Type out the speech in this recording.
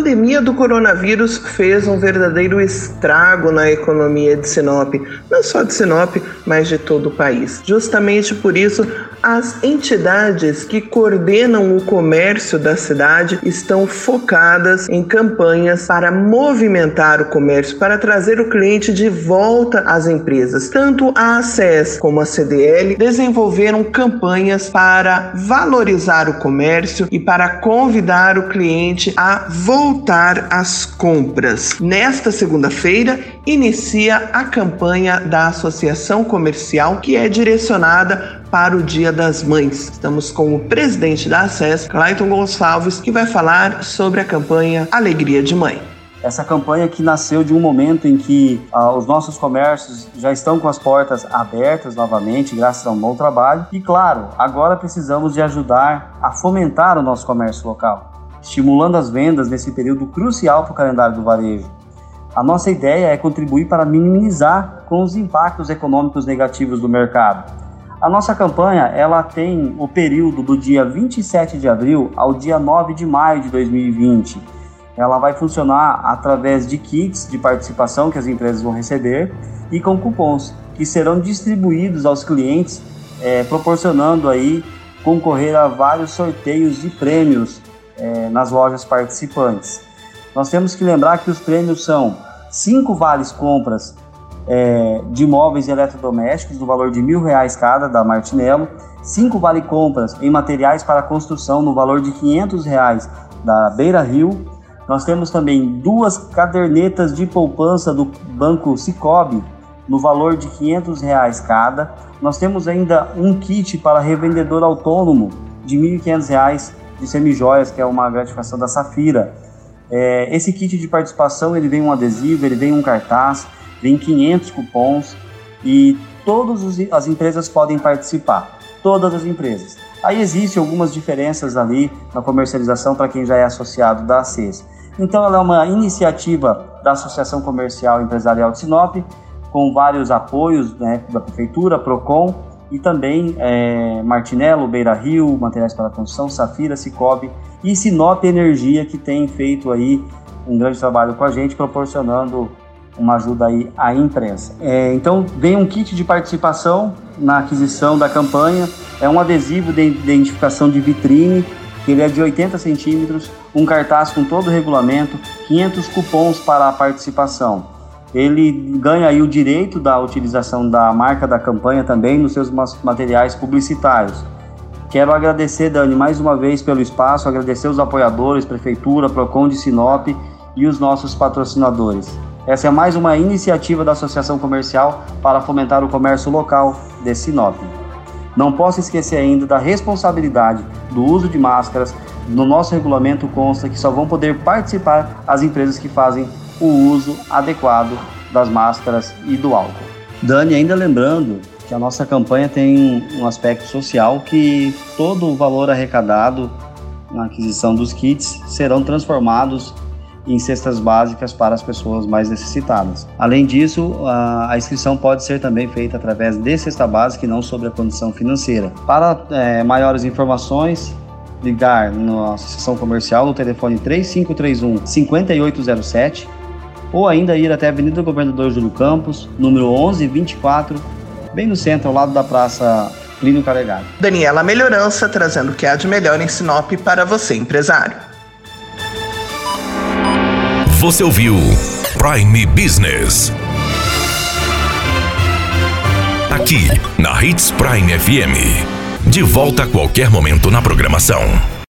Pandemia do coronavírus fez um verdadeiro estrago na economia de Sinop, não só de Sinop, mas de todo o país. Justamente por isso, as entidades que coordenam o comércio da cidade estão focadas em campanhas para movimentar o comércio, para trazer o cliente de volta às empresas. Tanto a ACES como a CDL desenvolveram campanhas para valorizar o comércio e para convidar o cliente a voltar às compras. Nesta segunda-feira, inicia a campanha da Associação Comercial que é direcionada para o Dia das Mães. Estamos com o presidente da ACES, Clayton Gonçalves, que vai falar sobre a campanha Alegria de Mãe. Essa campanha que nasceu de um momento em que ah, os nossos comércios já estão com as portas abertas novamente, graças a um bom trabalho. E claro, agora precisamos de ajudar a fomentar o nosso comércio local, estimulando as vendas nesse período crucial para o calendário do varejo. A nossa ideia é contribuir para minimizar com os impactos econômicos negativos do mercado a nossa campanha ela tem o período do dia 27 de abril ao dia 9 de maio de 2020. Ela vai funcionar através de kits de participação que as empresas vão receber e com cupons que serão distribuídos aos clientes, é, proporcionando aí concorrer a vários sorteios de prêmios é, nas lojas participantes. Nós temos que lembrar que os prêmios são cinco vales compras é, de móveis e eletrodomésticos no valor de mil reais cada da Martinello, cinco vale compras em materiais para construção no valor de quinhentos reais da Beira Rio. Nós temos também duas cadernetas de poupança do Banco Cicobi no valor de quinhentos reais cada. Nós temos ainda um kit para revendedor autônomo de quinhentos reais de semijoias, que é uma gratificação da Safira. É, esse kit de participação ele vem um adesivo, ele vem um cartaz, vem 500 cupons e todas as empresas podem participar, todas as empresas. Aí existem algumas diferenças ali na comercialização para quem já é associado da ACES. Então ela é uma iniciativa da Associação Comercial Empresarial de Sinop, com vários apoios né, da Prefeitura, PROCON e também é, Martinello, Beira Rio, Materiais para Construção, Safira, Cicobi e Sinop Energia, que tem feito aí um grande trabalho com a gente, proporcionando uma ajuda aí à imprensa. É, então vem um kit de participação na aquisição da campanha, é um adesivo de identificação de vitrine, que ele é de 80 centímetros, um cartaz com todo o regulamento, 500 cupons para a participação. Ele ganha aí o direito da utilização da marca da campanha também nos seus materiais publicitários. Quero agradecer, Dani, mais uma vez pelo espaço, agradecer os apoiadores, Prefeitura, Procon de Sinop e os nossos patrocinadores. Essa é mais uma iniciativa da Associação Comercial para fomentar o comércio local de Sinop. Não posso esquecer ainda da responsabilidade do uso de máscaras. No nosso regulamento consta que só vão poder participar as empresas que fazem o uso adequado das máscaras e do álcool. Dani, ainda lembrando que a nossa campanha tem um aspecto social que todo o valor arrecadado na aquisição dos kits serão transformados em cestas básicas para as pessoas mais necessitadas. Além disso, a, inscrição pode ser também feita através de cesta básica e não sobre a condição financeira. Para é, maiores informações, ligar na associação comercial no telefone 3531 5807 ou ainda ir até a Avenida Governador Júlio Campos, número 1124, bem no centro, ao lado da Praça Plínio Carregado. Daniela Melhorança, trazendo o que há de melhor em Sinop para você, empresário. Você ouviu Prime Business. Aqui, na Hits Prime FM. De volta a qualquer momento na programação.